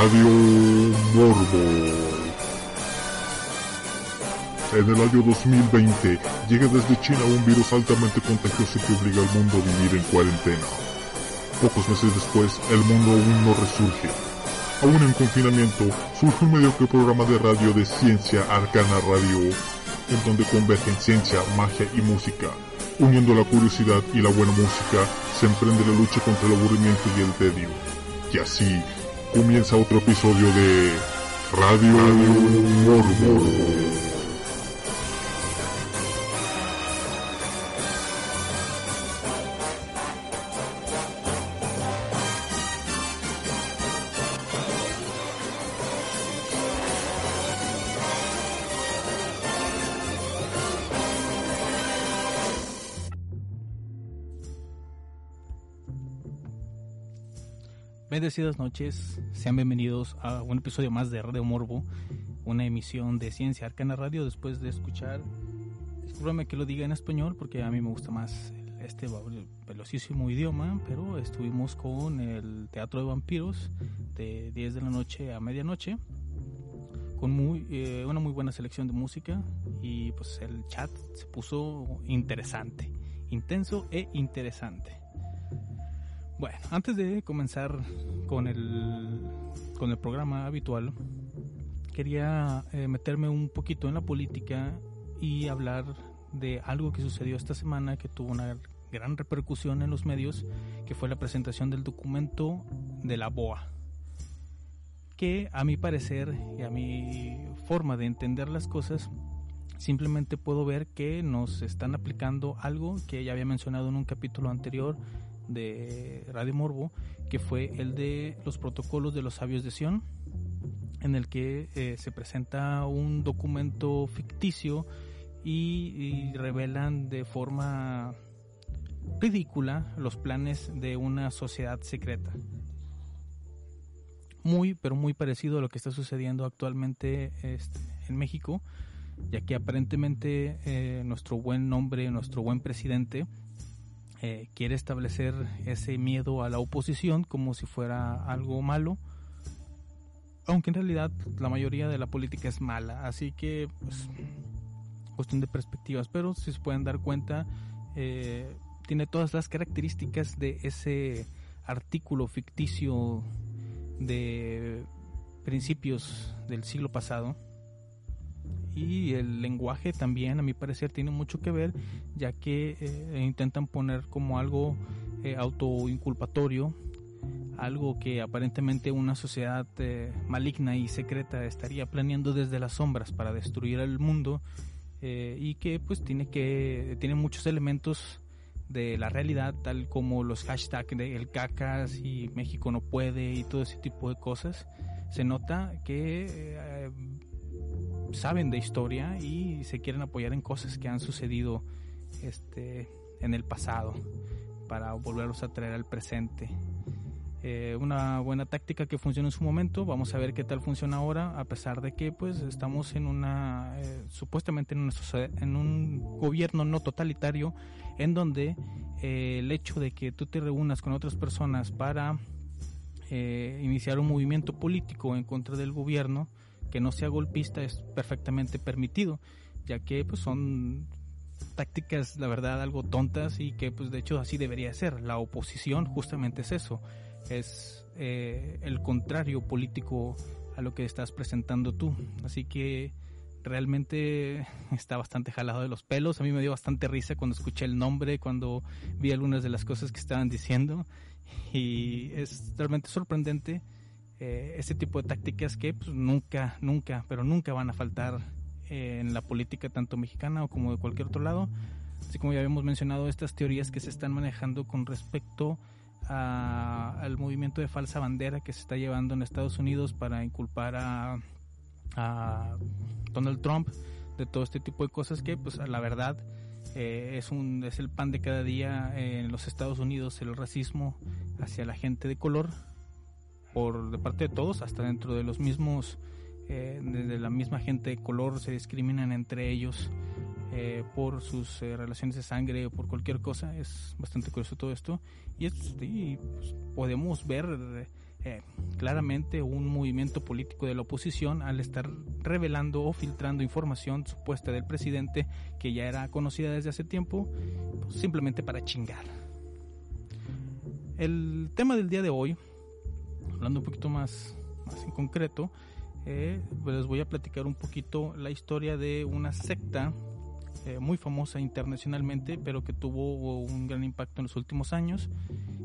Radio Morbo. En el año 2020 llega desde China un virus altamente contagioso que obliga al mundo a vivir en cuarentena. Pocos meses después, el mundo aún no resurge. Aún en confinamiento, surge un mediocre programa de radio de ciencia Arcana Radio, en donde convergen ciencia, magia y música. Uniendo la curiosidad y la buena música, se emprende la lucha contra el aburrimiento y el tedio. Y así, comienza otro episodio de Radio, Morbo. Bendecidas noches, sean bienvenidos a un episodio más de Radio Morbo, una emisión de Ciencia Arcana Radio después de escuchar, discúlpame que lo diga en español porque a mí me gusta más este velocísimo idioma, pero estuvimos con el Teatro de Vampiros de 10 de la noche a medianoche, con muy, eh, una muy buena selección de música y pues el chat se puso interesante, intenso e interesante. Bueno, antes de comenzar con el, con el programa habitual, quería eh, meterme un poquito en la política y hablar de algo que sucedió esta semana que tuvo una gran repercusión en los medios, que fue la presentación del documento de la BOA, que a mi parecer y a mi forma de entender las cosas, simplemente puedo ver que nos están aplicando algo que ya había mencionado en un capítulo anterior de Radio Morbo, que fue el de los protocolos de los sabios de Sion, en el que eh, se presenta un documento ficticio y, revelan de forma ridícula los planes de una sociedad secreta. Muy, pero muy parecido a lo que está sucediendo actualmente este, en México, ya que aparentemente eh, nuestro buen nombre, nuestro buen presidente, eh, quiere establecer ese miedo a la oposición como si fuera algo malo, aunque en realidad la mayoría de la política es mala, así que pues cuestión de perspectivas, pero si se pueden dar cuenta, eh, tiene todas las características de ese artículo ficticio de principios del siglo pasado y el lenguaje también a mi parecer tiene mucho que ver ya que eh, intentan poner como algo eh, autoinculpatorio algo que aparentemente una sociedad eh, maligna y secreta estaría planeando desde las sombras para destruir el mundo y que pues tiene que tiene muchos elementos de la realidad tal como los hashtags de el cacas y México no puede y todo ese tipo de cosas. Se nota que saben de historia y se quieren apoyar en cosas que han sucedido este, en el pasado para volverlos a traer al presente. Eh, una buena táctica que funcionó en su momento, vamos a ver qué tal funciona ahora, a pesar de que pues estamos en una, eh, supuestamente en, un gobierno no totalitario, en donde eh, el hecho de que tú te reúnas con otras personas para iniciar un movimiento político en contra del gobierno, que no sea golpista es perfectamente permitido, ya que pues son tácticas, la verdad, algo tontas y que pues de hecho así debería ser. La oposición justamente es eso, es eh, el contrario político a lo que estás presentando tú. Así que realmente está bastante jalado de los pelos. A mí me dio bastante risa cuando escuché el nombre, cuando vi algunas de las cosas que estaban diciendo y es realmente sorprendente eh, este tipo de tácticas que pues, nunca, nunca, pero nunca van a faltar eh, en la política tanto mexicana o como de cualquier otro lado. Así como ya habíamos mencionado, estas teorías que se están manejando con respecto al movimiento de falsa bandera que se está llevando en Estados Unidos para inculpar a, Donald Trump de todo este tipo de cosas que, pues, la verdad, eh, es, un, es el pan de cada día en los Estados Unidos, el racismo hacia la gente de color por de parte de todos, hasta dentro de los mismos, eh, de la misma gente de color, se discriminan entre ellos eh, por sus eh, relaciones de sangre o por cualquier cosa. Es bastante curioso todo esto. Y, es, y pues, podemos ver eh, claramente un movimiento político de la oposición al estar revelando o filtrando información supuesta del presidente que ya era conocida desde hace tiempo, pues, simplemente para chingar. El tema del día de hoy hablando un poquito más, más en concreto, eh, les voy a platicar un poquito la historia de una secta eh, muy famosa internacionalmente, pero que tuvo un gran impacto en los últimos años.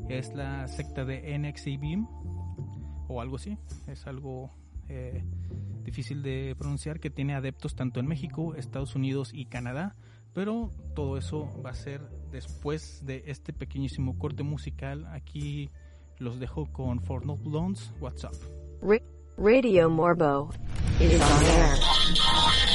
Es la secta de NXIVM o algo así, es algo eh, difícil de pronunciar, que tiene adeptos tanto en México, Estados Unidos y Canadá. Pero todo eso va a ser después de este pequeñísimo corte musical aquí los dejo con For No Blondes, WhatsApp. Radio Morbo. Is on air.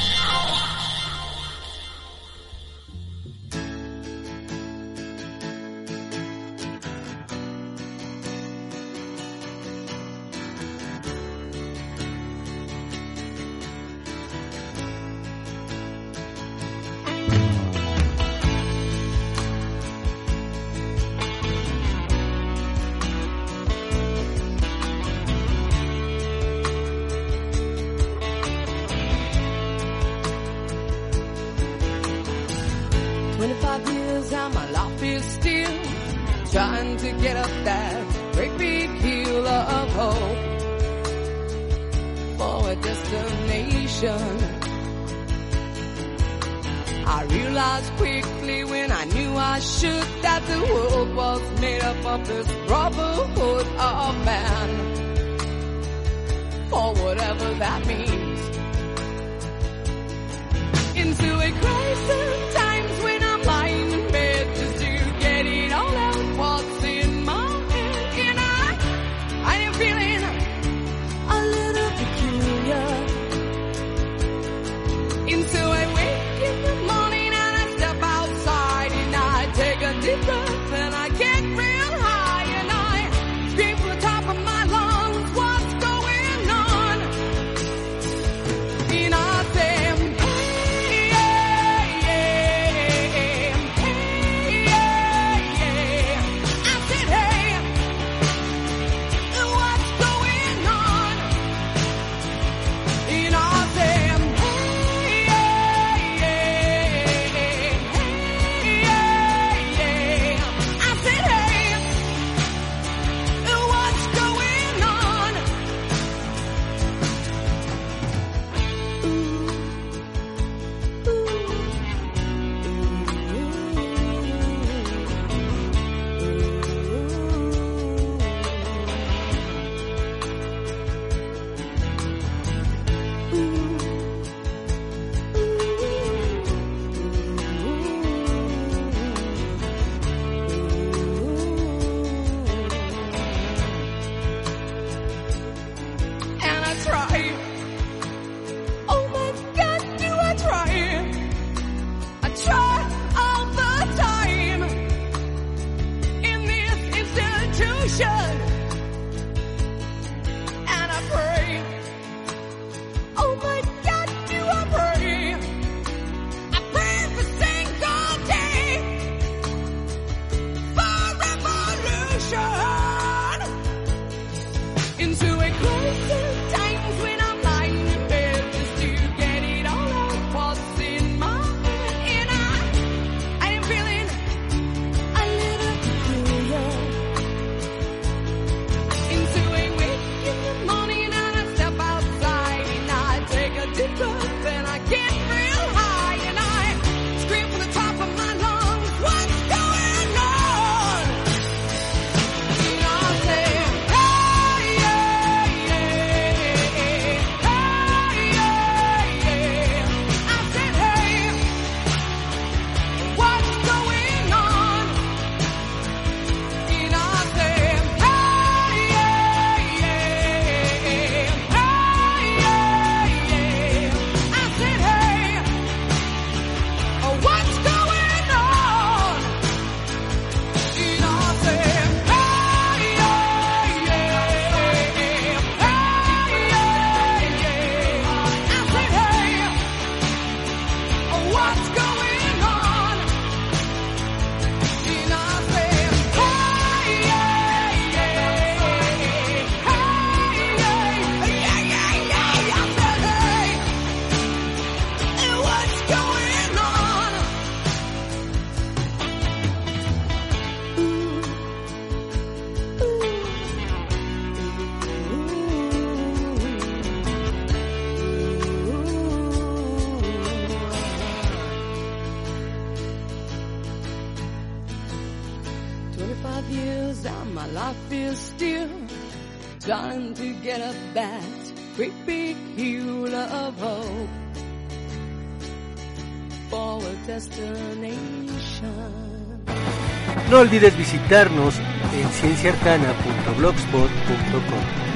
visitarnos en cienciarcana.blogspot.com.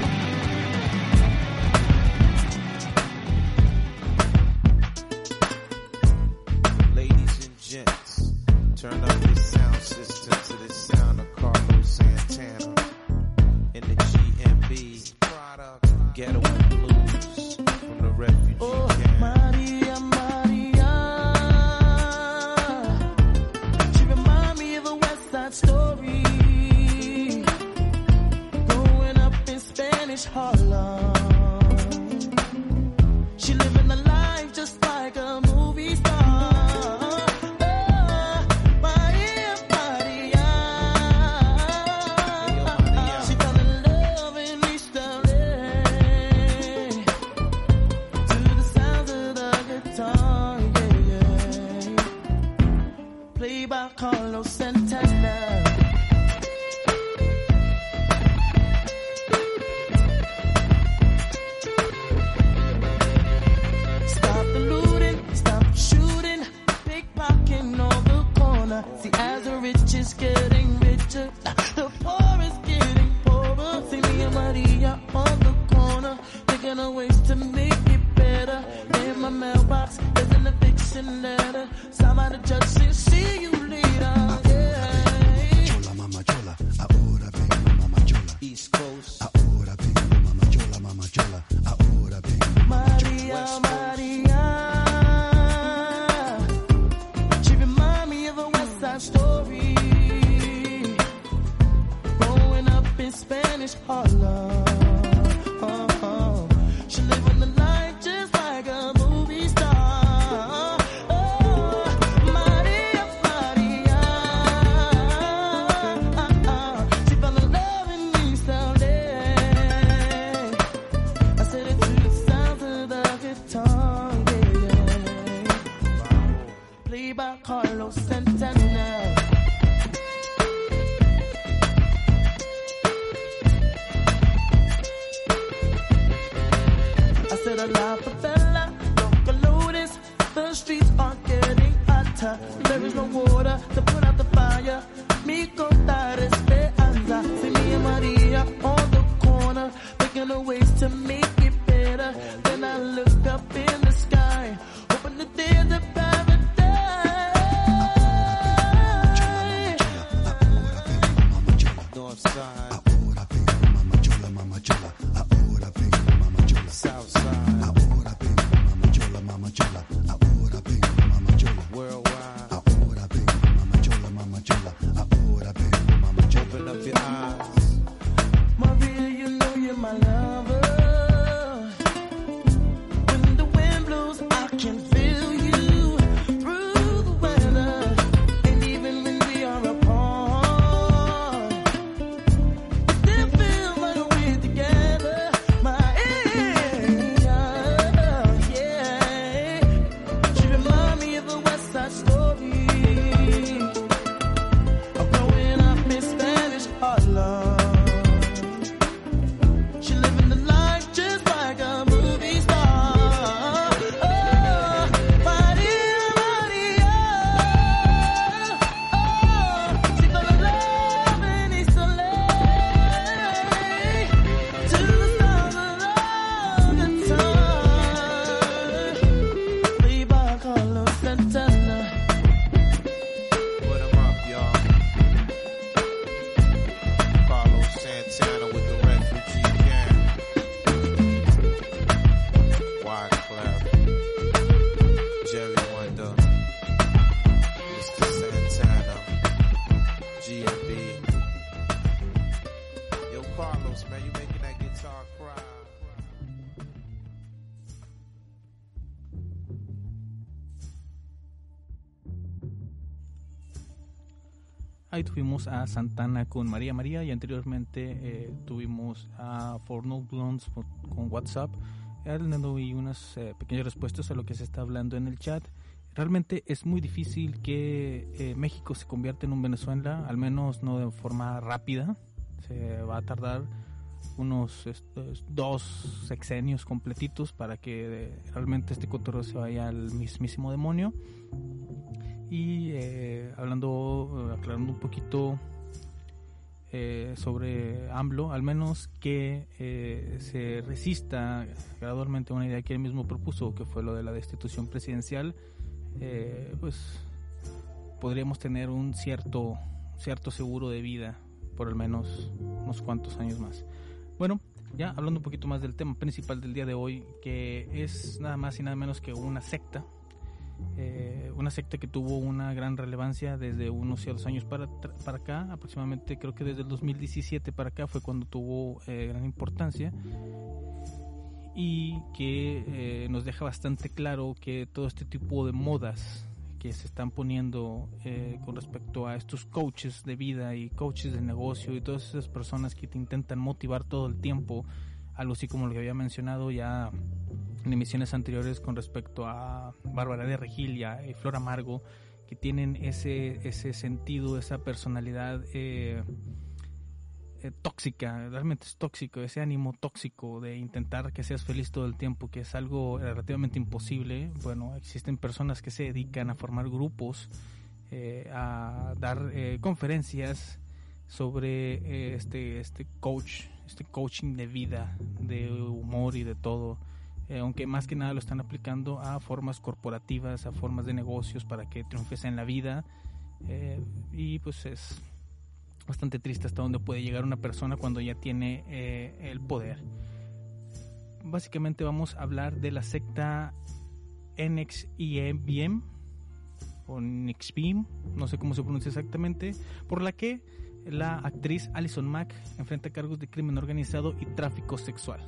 Harlem. water. There is no water to put out the fire. Me contar esperanza. See me and Maria on the corner, making a ways to me. Carlos, man. You making that guitar cry. Ahí tuvimos a Santana con María María y anteriormente eh, tuvimos a For No Blondes con WhatsApp. y unas eh, pequeñas respuestas a lo que se está hablando en el chat. Realmente es muy difícil que eh, México se convierta en un Venezuela, al menos no de forma rápida. Se va a tardar unos estos, dos sexenios completitos para que eh, realmente este cotorreo se vaya al mismísimo demonio. Y eh, hablando, eh, aclarando un poquito sobre AMLO, al menos que se resista gradualmente a una idea que él mismo propuso, que fue lo de la destitución presidencial, pues podríamos tener un cierto, cierto seguro de vida por al menos unos cuantos años más. Bueno, ya hablando un poquito más del tema principal del día de hoy, que es nada más y nada menos que una secta, eh, una secta que tuvo una gran relevancia desde unos ciertos años para, para acá, aproximadamente creo que desde el 2017 para acá fue cuando tuvo eh, gran importancia y que eh, nos deja bastante claro que todo este tipo de modas que se están poniendo eh, con respecto a estos coaches de vida y coaches de negocio y todas esas personas que te intentan motivar todo el tiempo, algo así como lo que había mencionado ya en emisiones anteriores con respecto a Bárbara de Regil y Flor Amargo, que tienen ese, ese sentido, esa personalidad eh, eh, tóxica, realmente es tóxico, ese ánimo tóxico de intentar que seas feliz todo el tiempo, que es algo relativamente imposible. Bueno, existen personas que se dedican a formar grupos, eh, a dar eh, conferencias sobre eh, este, este coach, este coaching de vida, de humor y de todo. Eh, aunque más que nada lo están aplicando a formas corporativas, a formas de negocios para que triunfes en la vida. Eh, y pues es bastante triste hasta dónde puede llegar una persona cuando ya tiene eh, el poder. Básicamente vamos a hablar de la secta NXIBM o NXBIM, no sé cómo se pronuncia exactamente, por la que la actriz Alison Mack enfrenta cargos de crimen organizado y tráfico sexual.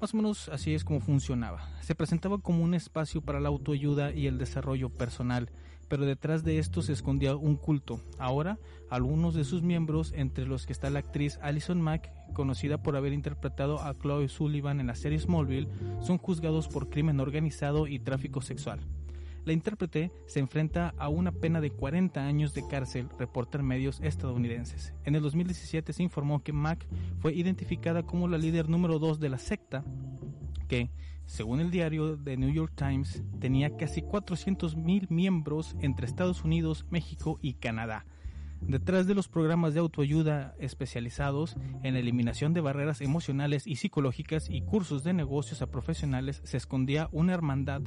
Más o menos así es como funcionaba. Se presentaba como un espacio para la autoayuda y el desarrollo personal, pero detrás de esto se escondía un culto. Ahora, algunos de sus miembros, entre los que está la actriz Alison Mack, conocida por haber interpretado a Chloe Sullivan en la serie Smallville, son juzgados por crimen organizado y tráfico sexual. La intérprete se enfrenta a una pena de 40 años de cárcel, reportan medios estadounidenses. En el 2017 se informó que Mack fue identificada como la líder número 2 de la secta, que, según el diario The New York Times, tenía casi 400 mil miembros entre Estados Unidos, México y Canadá. Detrás de los programas de autoayuda especializados en eliminación de barreras emocionales y psicológicas y cursos de negocios a profesionales se escondía una hermandad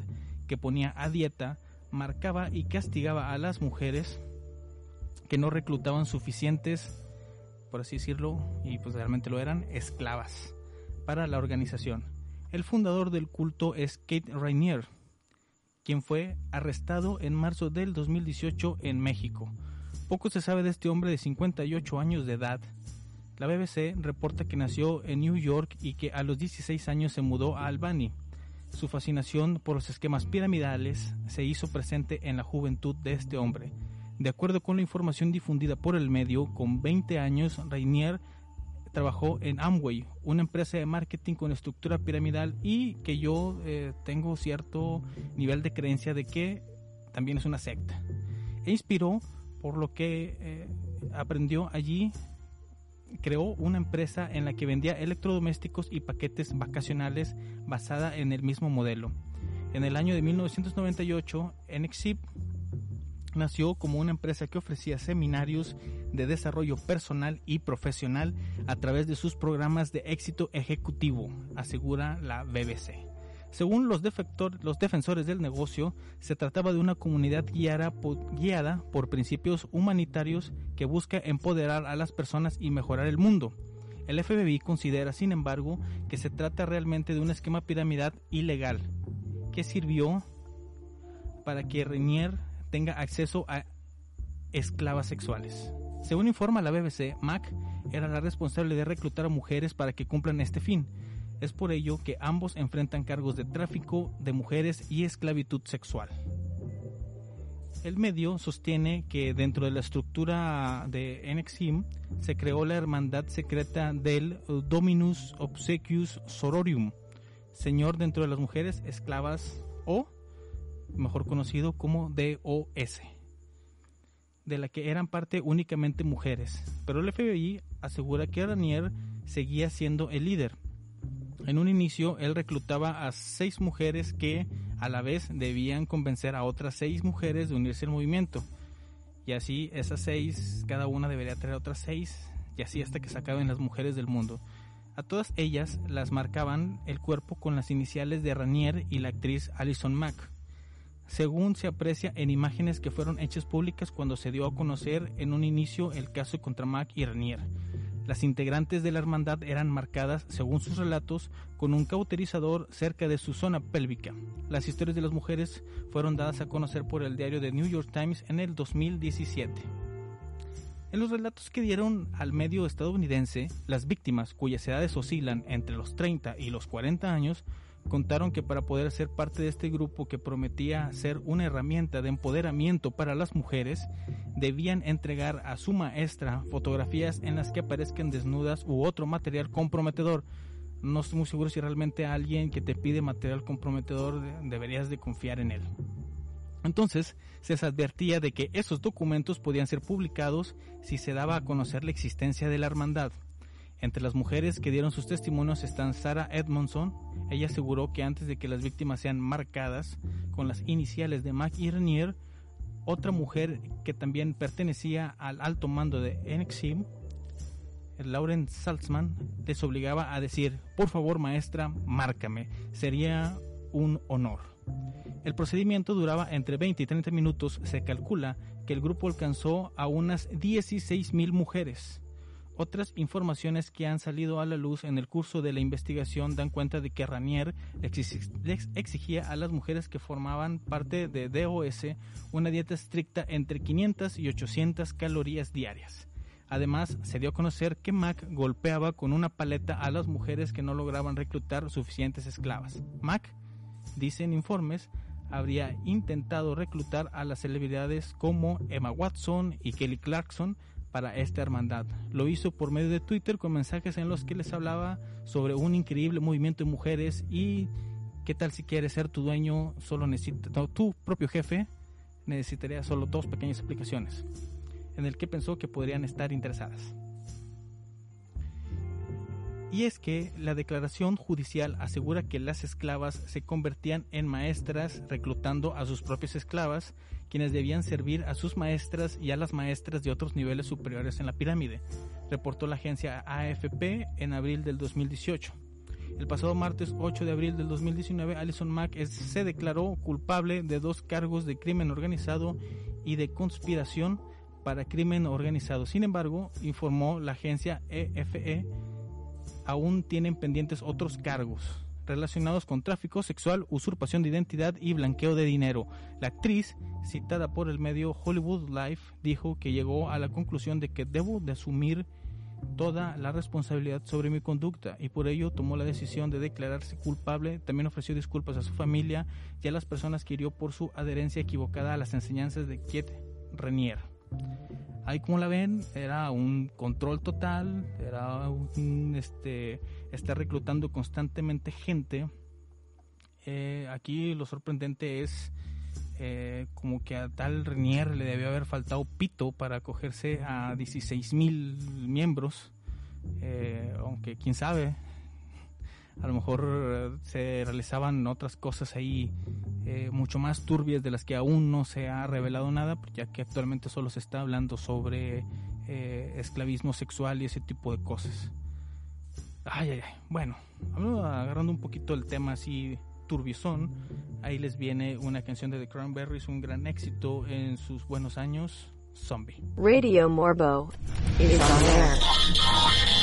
que ponía a dieta, marcaba y castigaba a las mujeres que no reclutaban suficientes, por así decirlo, y pues realmente lo eran, esclavas para la organización. El fundador del culto es Kate Rainier, quien fue arrestado en marzo del 2018 en México. Poco se sabe de este hombre de 58 años de edad. La BBC reporta que nació en New York y que a los 16 años se mudó a Albany. Su fascinación por los esquemas piramidales se hizo presente en la juventud de este hombre. De acuerdo con la información difundida por el medio, con 20 años, Rainier trabajó en Amway, una empresa de marketing con estructura piramidal y que yo eh, tengo cierto nivel de creencia de que también es una secta. E inspiró por lo que eh, aprendió allí creó una empresa en la que vendía electrodomésticos y paquetes vacacionales basada en el mismo modelo. En el año de 1998, NXIP nació como una empresa que ofrecía seminarios de desarrollo personal y profesional a través de sus programas de éxito ejecutivo, asegura la BBC. Según los, defector- los defensores del negocio, se trataba de una comunidad guiada por, guiada por principios humanitarios que busca empoderar a las personas y mejorar el mundo. El FBI considera, sin embargo, que se trata realmente de un esquema piramidal ilegal que sirvió para que Renier tenga acceso a esclavas sexuales. Según informa la BBC, Mac era la responsable de reclutar a mujeres para que cumplan este fin. Es por ello que ambos enfrentan cargos de tráfico de mujeres y esclavitud sexual. El medio sostiene que dentro de la estructura de NXIM se creó la hermandad secreta del Dominus Obsequius Sororium, señor dentro de las mujeres esclavas o mejor conocido como DOS, de la que eran parte únicamente mujeres, pero el FBI asegura que Ranier seguía siendo el líder. En un inicio, él reclutaba a seis mujeres que, a la vez, debían convencer a otras seis mujeres de unirse al movimiento. Y así, esas seis, cada una debería traer otras seis, y así hasta que se acaben las mujeres del mundo. A todas ellas las marcaban el cuerpo con las iniciales de Ranier y la actriz Alison Mack, según se aprecia en imágenes que fueron hechas públicas cuando se dio a conocer en un inicio el caso contra Mack y Ranier. Las integrantes de la hermandad eran marcadas, según sus relatos, con un cauterizador cerca de su zona pélvica. Las historias de las mujeres fueron dadas a conocer por el diario The New York Times en el 2017. En los relatos que dieron al medio estadounidense, las víctimas, cuyas edades oscilan entre los 30 y los 40 años, contaron que para poder ser parte de este grupo que prometía ser una herramienta de empoderamiento para las mujeres, debían entregar a su maestra fotografías en las que aparezcan desnudas u otro material comprometedor. No estoy muy seguro si realmente alguien que te pide material comprometedor de- deberías de confiar en él. Entonces, se les advertía de que esos documentos podían ser publicados si se daba a conocer la existencia de la hermandad. Entre las mujeres que dieron sus testimonios están Sarah Edmondson. Ella aseguró que antes de que las víctimas sean marcadas con las iniciales de Mac y Renier, otra mujer que también pertenecía al alto mando de NXIM, Lauren Saltzman, les obligaba a decir, por favor maestra, márcame, sería un honor. El procedimiento duraba entre 20 y 30 minutos. Se calcula que el grupo alcanzó a unas 16.000 mujeres. Otras informaciones que han salido a la luz en el curso de la investigación dan cuenta de que Ranier exigía a las mujeres que formaban parte de DOS una dieta estricta entre 500 y 800 calorías diarias. Además, se dio a conocer que Mac golpeaba con una paleta a las mujeres que no lograban reclutar suficientes esclavas. Mac, dicen informes, habría intentado reclutar a las celebridades como Emma Watson y Kelly Clarkson para esta hermandad. Lo hizo por medio de Twitter con mensajes en los que les hablaba sobre un increíble movimiento de mujeres y qué tal si quieres ser tu dueño, solo necesita tu propio jefe, necesitaría solo dos pequeñas explicaciones en el que pensó que podrían estar interesadas. Y es que la declaración judicial asegura que las esclavas se convertían en maestras reclutando a sus propias esclavas, quienes debían servir a sus maestras y a las maestras de otros niveles superiores en la pirámide, reportó la agencia AFP en abril del 2018. El pasado martes 8 de abril del 2019, Alison Mack se declaró culpable de dos cargos de crimen organizado y de conspiración para crimen organizado. Sin embargo, informó la agencia EFE, aún tienen pendientes otros cargos relacionados con tráfico sexual, usurpación de identidad y blanqueo de dinero. La actriz, citada por el medio Hollywood Life, dijo que llegó a la conclusión de que debo de asumir toda la responsabilidad sobre mi conducta y por ello tomó la decisión de declararse culpable. También ofreció disculpas a su familia y a las personas que hirió por su adherencia equivocada a las enseñanzas de Kiet Renier. Ahí como la ven, era un control total, era un, este, estar reclutando constantemente gente. Eh, aquí lo sorprendente es eh, como que a tal Renier le debió haber faltado pito para acogerse a 16 mil miembros, Eh, aunque quién sabe, a lo mejor eh, se realizaban otras cosas ahí eh, mucho más turbias de las que aún no se ha revelado nada, pues, ya que actualmente solo se está hablando sobre eh, esclavismo sexual y ese tipo de cosas. Ay, ay, ay. Bueno, agarrando un poquito el tema así turbiezón, ahí les viene una canción de The Cranberries, un gran éxito en sus buenos años, Zombie. Radio Morbo is on air.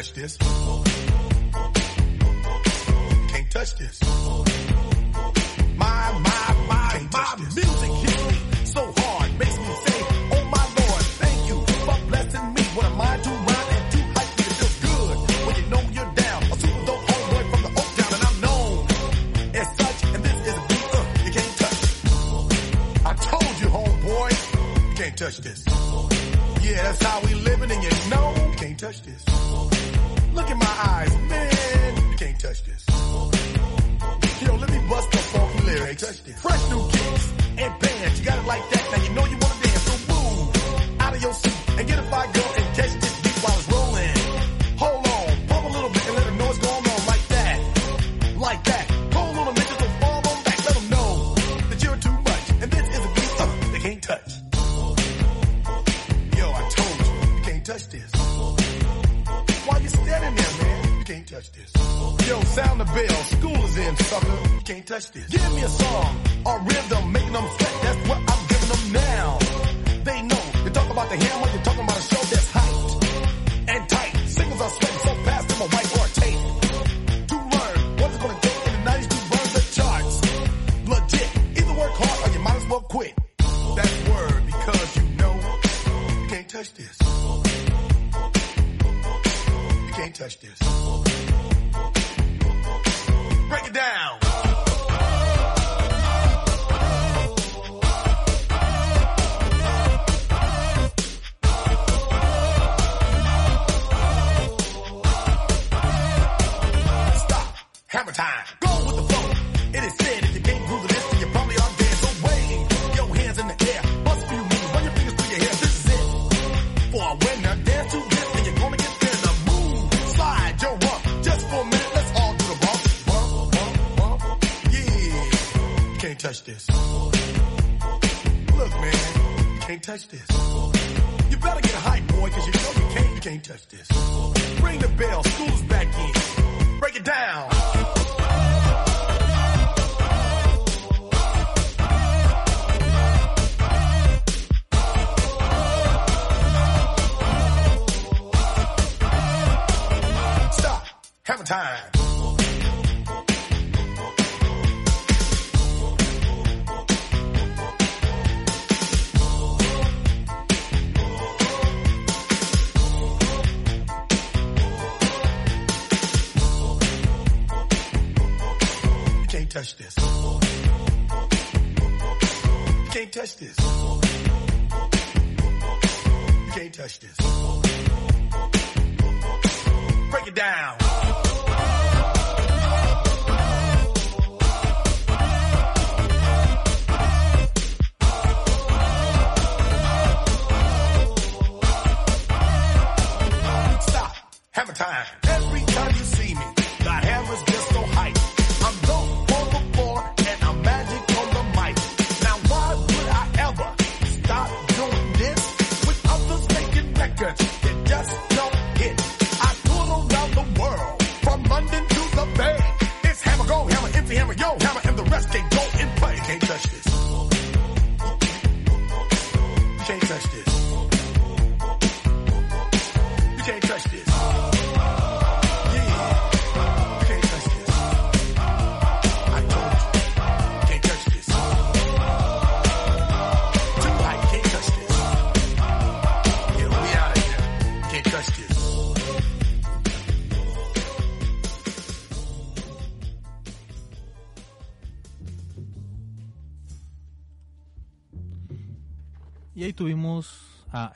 touch this. Can't touch this.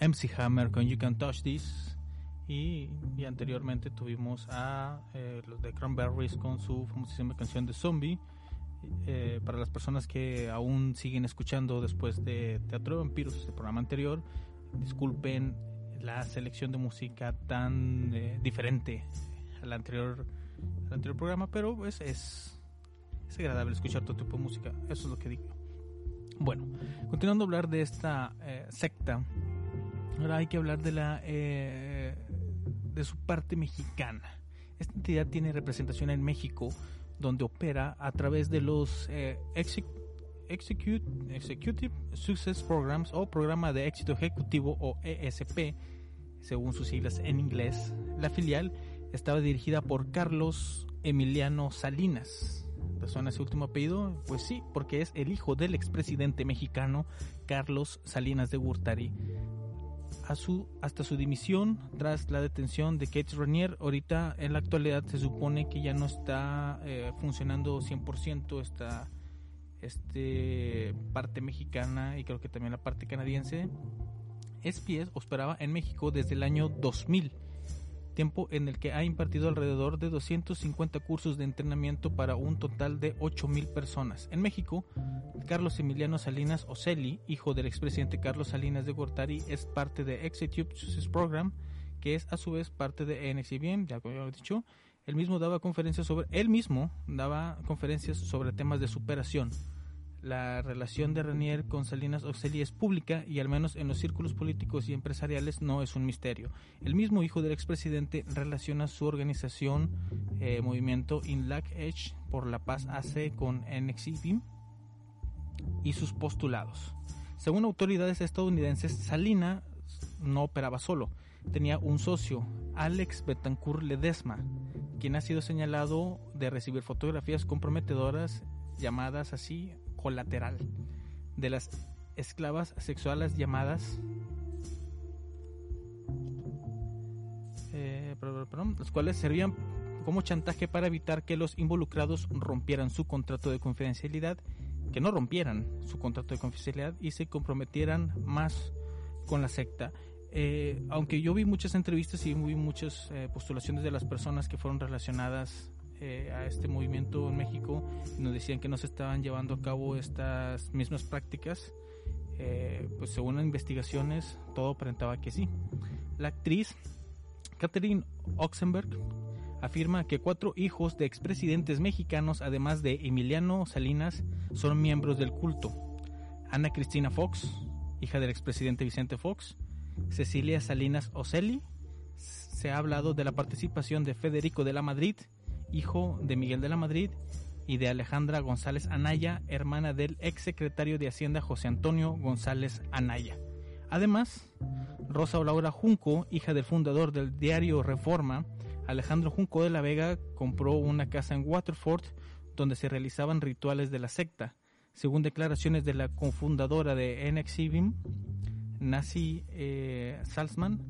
MC Hammer con You Can Touch This. Y, y anteriormente tuvimos a eh, los de Cranberries con su famosísima canción de Zombie. Eh, para las personas que aún siguen escuchando después de Teatro de Vampiros, el programa anterior, disculpen la selección de música tan eh, diferente al anterior, al anterior programa, pero pues es, es agradable escuchar todo tipo de música. Eso es lo que digo. Bueno, continuando a hablar de esta eh, secta, ahora hay que hablar de la eh, de su parte mexicana. Esta entidad tiene representación en México, donde opera a través de los eh, Executive Success Programs o Programa de Éxito Ejecutivo o ESP, según sus siglas en inglés. La filial estaba dirigida por Carlos Emiliano Salinas. ¿Te suena ese último apellido? Pues sí, porque es el hijo del expresidente mexicano Carlos Salinas de Gortari. A su, hasta su dimisión tras la detención de Kate Renier, ahorita en la actualidad se supone que ya no está eh, funcionando 100% esta este, parte mexicana y creo que también la parte canadiense. SPS operaba en México desde el año 2000 tiempo en el que ha impartido alrededor de 250 cursos de entrenamiento para un total de 8.000 personas. En México, Carlos Emiliano Salinas Oceli, hijo del expresidente Carlos Salinas de Gortari, es parte de Execute Success Program, que es a su vez parte de NXIBM, ya como he dicho. Él mismo daba conferencias sobre, él mismo daba conferencias sobre temas de superación. La relación de Renier con Salinas Oceli es pública y al menos en los círculos políticos y empresariales no es un misterio. El mismo hijo del expresidente relaciona su organización eh, movimiento Inlac Edge por la Paz AC con NXIBIM y sus postulados. Según autoridades estadounidenses, Salina no operaba solo, tenía un socio, Alex Betancourt Ledesma, quien ha sido señalado de recibir fotografías comprometedoras llamadas así colateral de las esclavas sexuales llamadas eh, perdón, cuales servían como chantaje para evitar que los involucrados rompieran su contrato de confidencialidad, que no rompieran su contrato de confidencialidad y se comprometieran más con la secta. Eh, aunque yo vi muchas entrevistas y vi muchas eh, postulaciones de las personas que fueron relacionadas eh, a este movimiento en México, nos decían que no se estaban llevando a cabo estas mismas prácticas, eh, pues según las investigaciones todo aparentaba que sí. La actriz Catherine Oxenberg afirma que cuatro hijos de expresidentes mexicanos, además de Emiliano Salinas, son miembros del culto. Ana Cristina Fox, hija del expresidente Vicente Fox, Cecilia Salinas Ocelli. Se ha hablado de la participación de Federico de la Madrid, hijo de Miguel de la Madrid, y de Alejandra González Anaya, hermana del exsecretario de Hacienda José Antonio González Anaya. Además, Rosa Laura Junco, hija del fundador del diario Reforma, Alejandro Junco de la Vega, compró una casa en Waterford donde se realizaban rituales de la secta. Según declaraciones de la cofundadora de NXIVIM, Nancy eh, Salzman,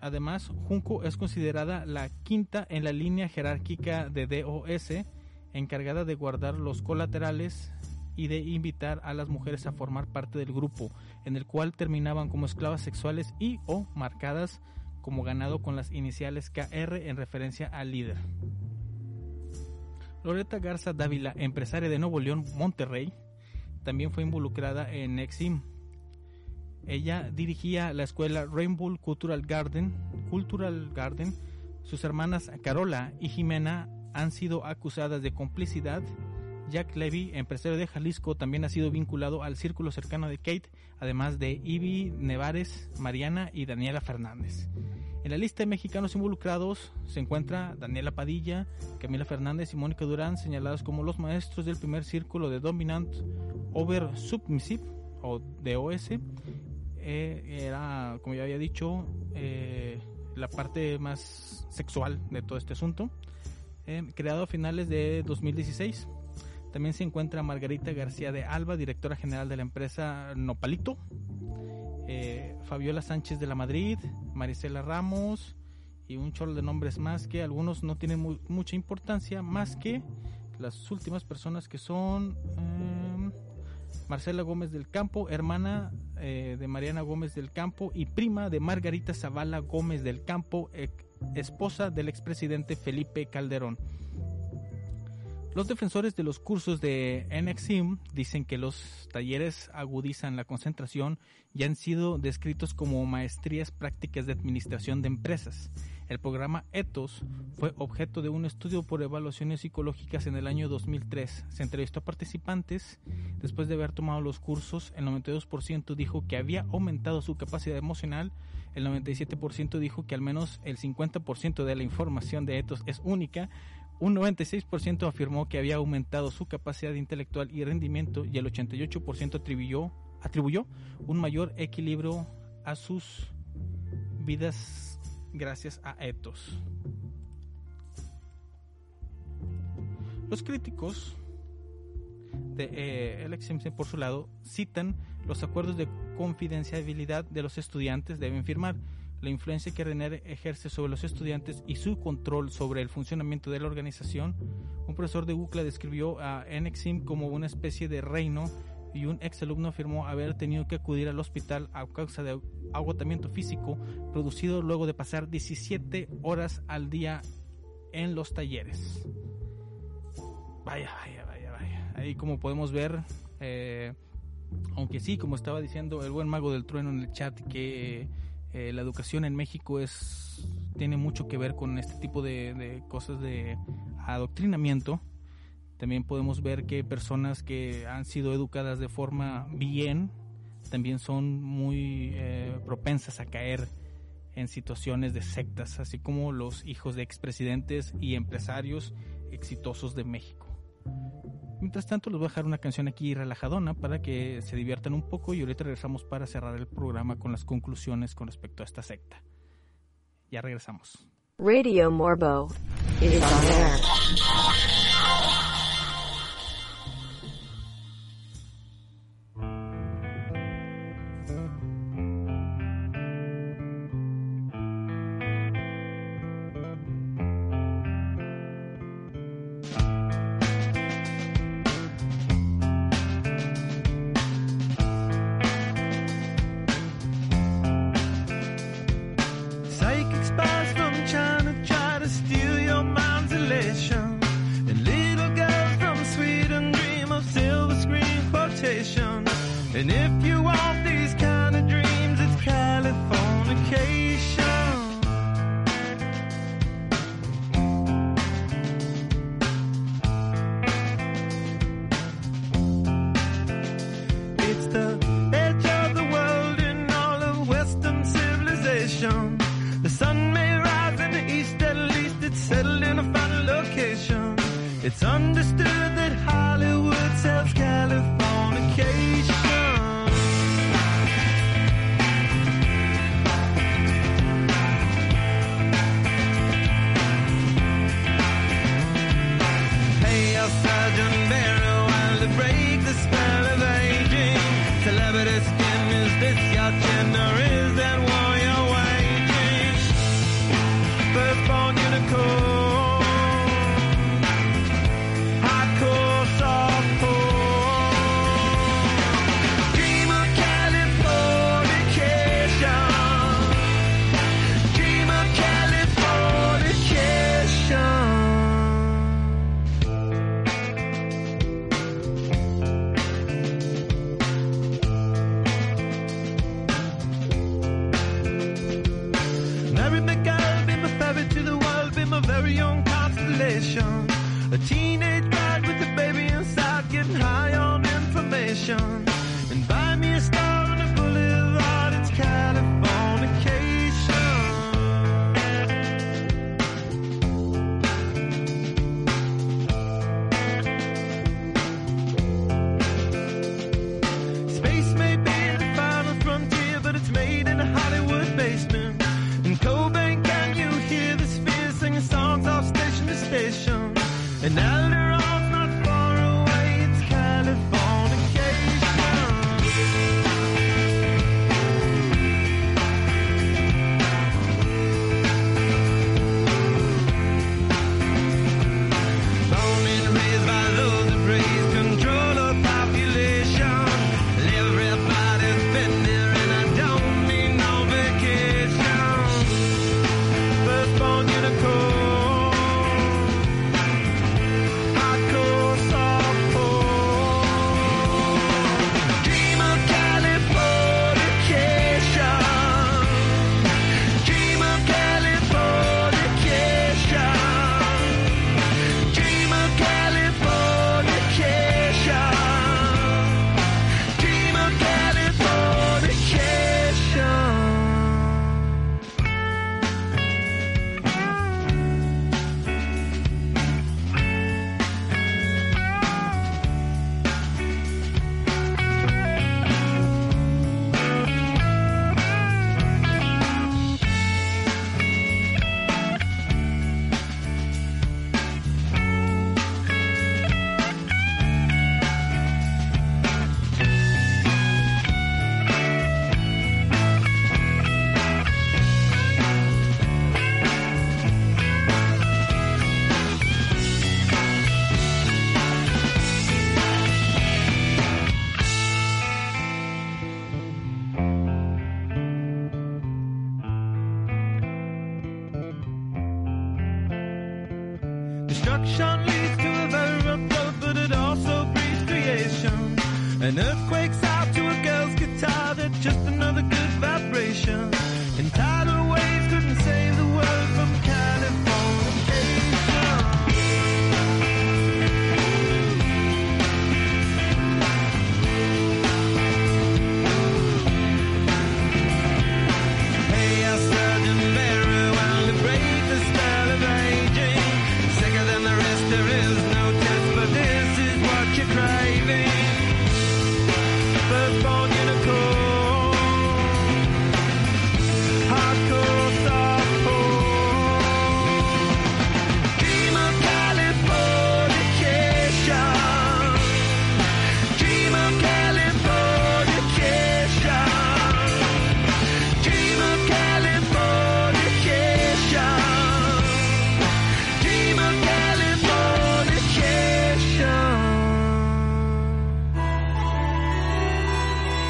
Además, Junco es considerada la quinta en la línea jerárquica de DOS, encargada de guardar los colaterales y de invitar a las mujeres a formar parte del grupo, en el cual terminaban como esclavas sexuales y o marcadas como ganado con las iniciales KR en referencia al líder. Loreta Garza Dávila, empresaria de Nuevo León, Monterrey, también fue involucrada en Exim. Ella dirigía la escuela Rainbow Cultural Garden, Cultural Garden. Sus hermanas Carola y Jimena han sido acusadas de complicidad. Jack Levy, empresario de Jalisco, también ha sido vinculado al círculo cercano de Kate, además de Ivy Nevares, Mariana y Daniela Fernández. En la lista de mexicanos involucrados se encuentra Daniela Padilla, Camila Fernández y Mónica Durán, señalados como los maestros del primer círculo de Dominant Over Submissive o DOS. Eh, era, como ya había dicho, eh, la parte más sexual de todo este asunto. Eh, creado a finales de 2016. También se encuentra Margarita García de Alba, directora general de la empresa Nopalito. Eh, Fabiola Sánchez de la Madrid, Marisela Ramos y un chorro de nombres más que algunos no tienen mu- mucha importancia, más que las últimas personas que son em, Marcela Gómez del Campo, hermana eh, de Mariana Gómez del Campo y prima de Margarita Zavala Gómez del Campo, esposa del expresidente Felipe Calderón. Los defensores de los cursos de NXIM dicen que los talleres agudizan la concentración y han sido descritos como maestrías prácticas de administración de empresas. El programa ETOS fue objeto de un estudio por evaluaciones psicológicas en el año 2003. Se entrevistó a participantes. Después de haber tomado los cursos, el 92% dijo que había aumentado su capacidad emocional, el 97% dijo que al menos el 50% de la información de ETOS es única, un 96% afirmó que había aumentado su capacidad intelectual y rendimiento y el 88% atribuyó, atribuyó un mayor equilibrio a sus vidas gracias a Ethos. Los críticos de eh, por su lado, citan los acuerdos de confidencialidad de los estudiantes deben firmar, la influencia que Renner ejerce sobre los estudiantes y su control sobre el funcionamiento de la organización. Un profesor de UCLA describió a NXIM como una especie de reino y un exalumno afirmó haber tenido que acudir al hospital a causa de agotamiento físico producido luego de pasar 17 horas al día en los talleres. Vaya, vaya, vaya, vaya. Ahí como podemos ver, eh, aunque sí, como estaba diciendo el buen mago del trueno en el chat, que eh, la educación en México es tiene mucho que ver con este tipo de, de cosas de adoctrinamiento. También podemos ver que personas que han sido educadas de forma bien también son muy eh, propensas a caer en situaciones de sectas, así como los hijos de expresidentes y empresarios exitosos de México. Mientras tanto, les voy a dejar una canción aquí relajadona para que se diviertan un poco y ahorita regresamos para cerrar el programa con las conclusiones con respecto a esta secta. Ya regresamos. Radio Morbo is on air.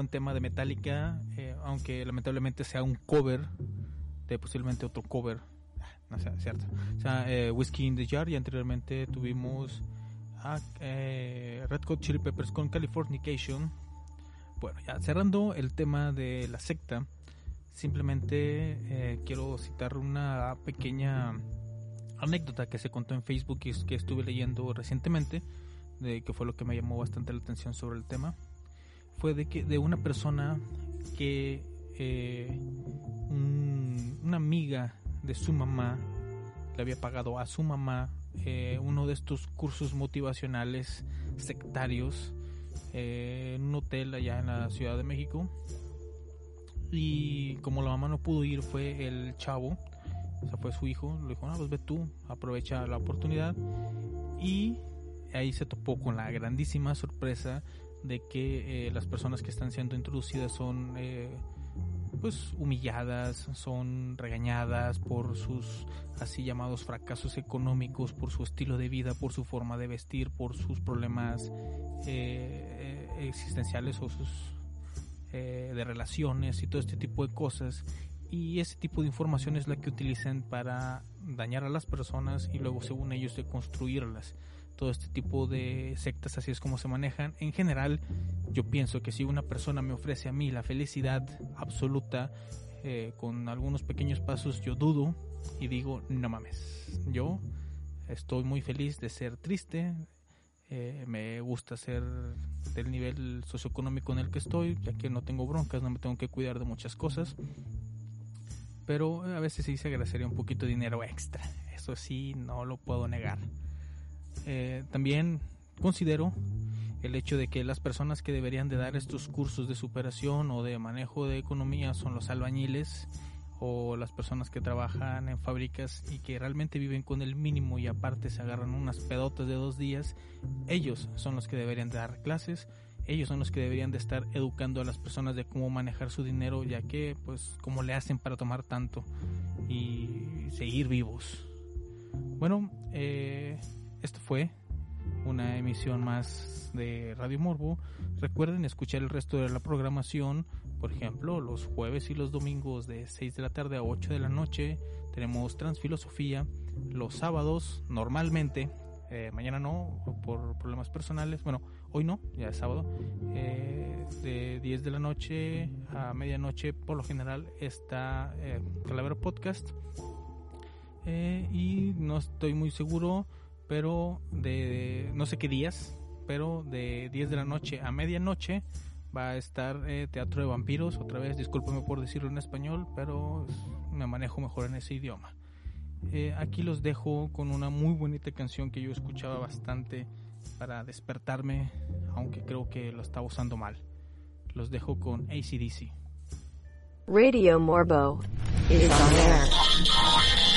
Buen tema de Metallica, eh, aunque lamentablemente sea un cover de posiblemente otro cover. Ah, No sé, cierto. O sea, eh, Whiskey in the Jar y anteriormente tuvimos a eh, Red Hot Chili Peppers con Californication. Bueno, ya cerrando el tema de la secta, simplemente eh, quiero citar una pequeña anécdota que se contó en Facebook y que estuve leyendo recientemente, de que fue lo que me llamó bastante la atención sobre el tema, fue de que de una persona que eh, un- una amiga de su mamá le había pagado a su mamá eh, uno de estos cursos motivacionales sectarios eh, en un hotel allá en la Ciudad de México. Y como la mamá no pudo ir fue el chavo o sea fue su hijo le dijo no pues ve tú aprovecha la oportunidad y ahí se topó con la grandísima sorpresa de que eh, las personas que están siendo introducidas son eh, pues humilladas, son regañadas por sus así llamados fracasos económicos, por su estilo de vida, por su forma de vestir, por sus problemas eh, eh, existenciales o sus eh, de relaciones y todo este tipo de cosas. Y ese tipo de información es la que utilizan para dañar a las personas y luego según ellos de construirlas todo este tipo de sectas así es como se manejan. En general, yo pienso que si una persona me ofrece a mí la felicidad absoluta eh, con algunos pequeños pasos, yo dudo y digo, no mames, yo estoy muy feliz de ser triste, eh, me gusta ser del nivel socioeconómico en el que estoy, ya que no tengo broncas, no me tengo que cuidar de muchas cosas. Pero a veces sí se agradecería un poquito de dinero extra. Eso sí, no lo puedo negar. Eh, también considero el hecho de que las personas que deberían de dar estos cursos de superación o de manejo de economía son los albañiles o las personas que trabajan en fábricas y que realmente viven con el mínimo y aparte se agarran unas pedotas de dos días, ellos son los que deberían de dar clases, ellos son los que deberían de estar educando a las personas de cómo manejar su dinero, ya que pues cómo le hacen para tomar tanto y seguir vivos. Bueno, eh, esto fue una emisión más de Radio Morbo. Recuerden escuchar el resto de la programación, por ejemplo, los jueves y los domingos de 6 de la tarde a 8 de la noche. Tenemos Transfilosofía. Los sábados, normalmente, eh, mañana no, por problemas personales. Bueno, hoy no, ya es sábado. eh, de 10 de la noche a medianoche, por lo general, está eh, Podcast. Eh, y no estoy muy seguro pero de no sé qué días, pero de 10 de la noche a medianoche va a estar eh, Teatro de Vampiros, otra vez, discúlpeme por decirlo en español, pero me manejo mejor en ese idioma. Eh, aquí los dejo con una muy bonita canción que yo escuchaba bastante para despertarme, aunque creo que lo estaba usando mal. Los dejo con ACDC. Radio Morbo is on air.